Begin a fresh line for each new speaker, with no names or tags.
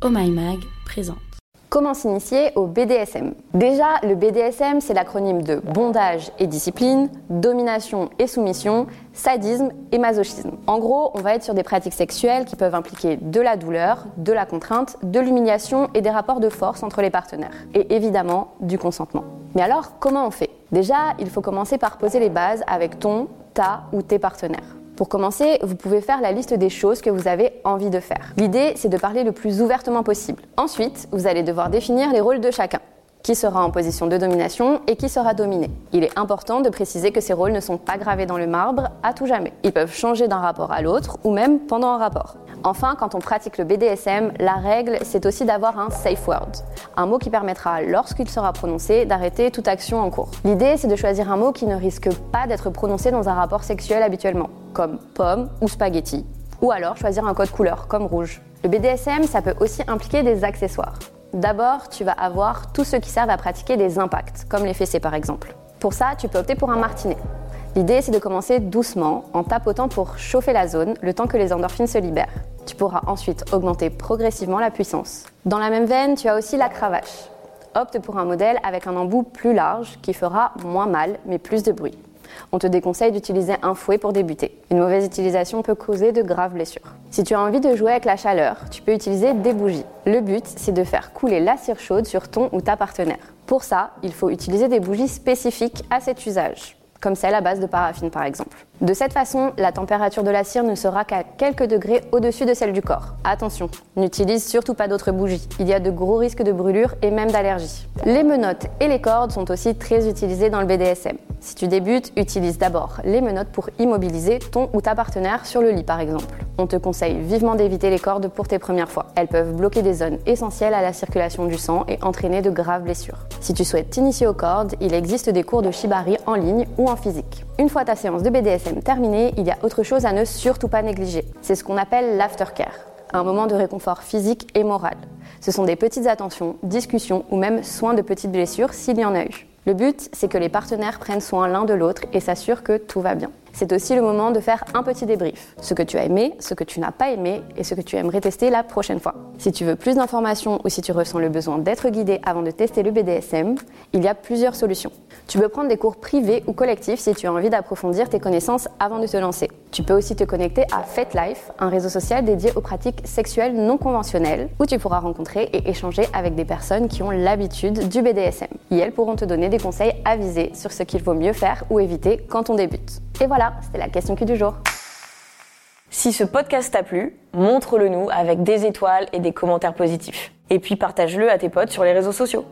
Oh Mag présente.
Comment s'initier au BDSM Déjà, le BDSM, c'est l'acronyme de bondage et discipline, domination et soumission, sadisme et masochisme. En gros, on va être sur des pratiques sexuelles qui peuvent impliquer de la douleur, de la contrainte, de l'humiliation et des rapports de force entre les partenaires. Et évidemment, du consentement. Mais alors, comment on fait? Déjà, il faut commencer par poser les bases avec ton, ta ou tes partenaires. Pour commencer, vous pouvez faire la liste des choses que vous avez envie de faire. L'idée, c'est de parler le plus ouvertement possible. Ensuite, vous allez devoir définir les rôles de chacun qui sera en position de domination et qui sera dominé. Il est important de préciser que ces rôles ne sont pas gravés dans le marbre à tout jamais. Ils peuvent changer d'un rapport à l'autre ou même pendant un rapport. Enfin, quand on pratique le BDSM, la règle, c'est aussi d'avoir un safe word, un mot qui permettra, lorsqu'il sera prononcé, d'arrêter toute action en cours. L'idée, c'est de choisir un mot qui ne risque pas d'être prononcé dans un rapport sexuel habituellement, comme pomme ou spaghetti, ou alors choisir un code couleur, comme rouge. Le BDSM, ça peut aussi impliquer des accessoires. D'abord, tu vas avoir tous ceux qui servent à pratiquer des impacts, comme les fessées par exemple. Pour ça, tu peux opter pour un martinet. L'idée, c'est de commencer doucement, en tapotant pour chauffer la zone, le temps que les endorphines se libèrent. Tu pourras ensuite augmenter progressivement la puissance. Dans la même veine, tu as aussi la cravache. Opte pour un modèle avec un embout plus large qui fera moins mal, mais plus de bruit. On te déconseille d'utiliser un fouet pour débuter. Une mauvaise utilisation peut causer de graves blessures. Si tu as envie de jouer avec la chaleur, tu peux utiliser des bougies. Le but, c'est de faire couler la cire chaude sur ton ou ta partenaire. Pour ça, il faut utiliser des bougies spécifiques à cet usage comme celle à base de paraffine par exemple. De cette façon, la température de la cire ne sera qu'à quelques degrés au-dessus de celle du corps. Attention, n'utilise surtout pas d'autres bougies. Il y a de gros risques de brûlure et même d'allergie. Les menottes et les cordes sont aussi très utilisées dans le BDSM. Si tu débutes, utilise d'abord les menottes pour immobiliser ton ou ta partenaire sur le lit par exemple. On te conseille vivement d'éviter les cordes pour tes premières fois. Elles peuvent bloquer des zones essentielles à la circulation du sang et entraîner de graves blessures. Si tu souhaites t'initier aux cordes, il existe des cours de shibari en ligne ou en physique. Une fois ta séance de BDSM terminée, il y a autre chose à ne surtout pas négliger. C'est ce qu'on appelle l'aftercare, un moment de réconfort physique et moral. Ce sont des petites attentions, discussions ou même soins de petites blessures s'il y en a eu. Le but, c'est que les partenaires prennent soin l'un de l'autre et s'assurent que tout va bien. C'est aussi le moment de faire un petit débrief. Ce que tu as aimé, ce que tu n'as pas aimé et ce que tu aimerais tester la prochaine fois. Si tu veux plus d'informations ou si tu ressens le besoin d'être guidé avant de tester le BDSM, il y a plusieurs solutions. Tu peux prendre des cours privés ou collectifs si tu as envie d'approfondir tes connaissances avant de te lancer. Tu peux aussi te connecter à FetLife, un réseau social dédié aux pratiques sexuelles non conventionnelles, où tu pourras rencontrer et échanger avec des personnes qui ont l'habitude du BDSM. Et elles pourront te donner des conseils avisés sur ce qu'il vaut mieux faire ou éviter quand on débute. Et voilà, c'était la question qui du jour.
Si ce podcast t'a plu, montre-le nous avec des étoiles et des commentaires positifs. Et puis partage-le à tes potes sur les réseaux sociaux.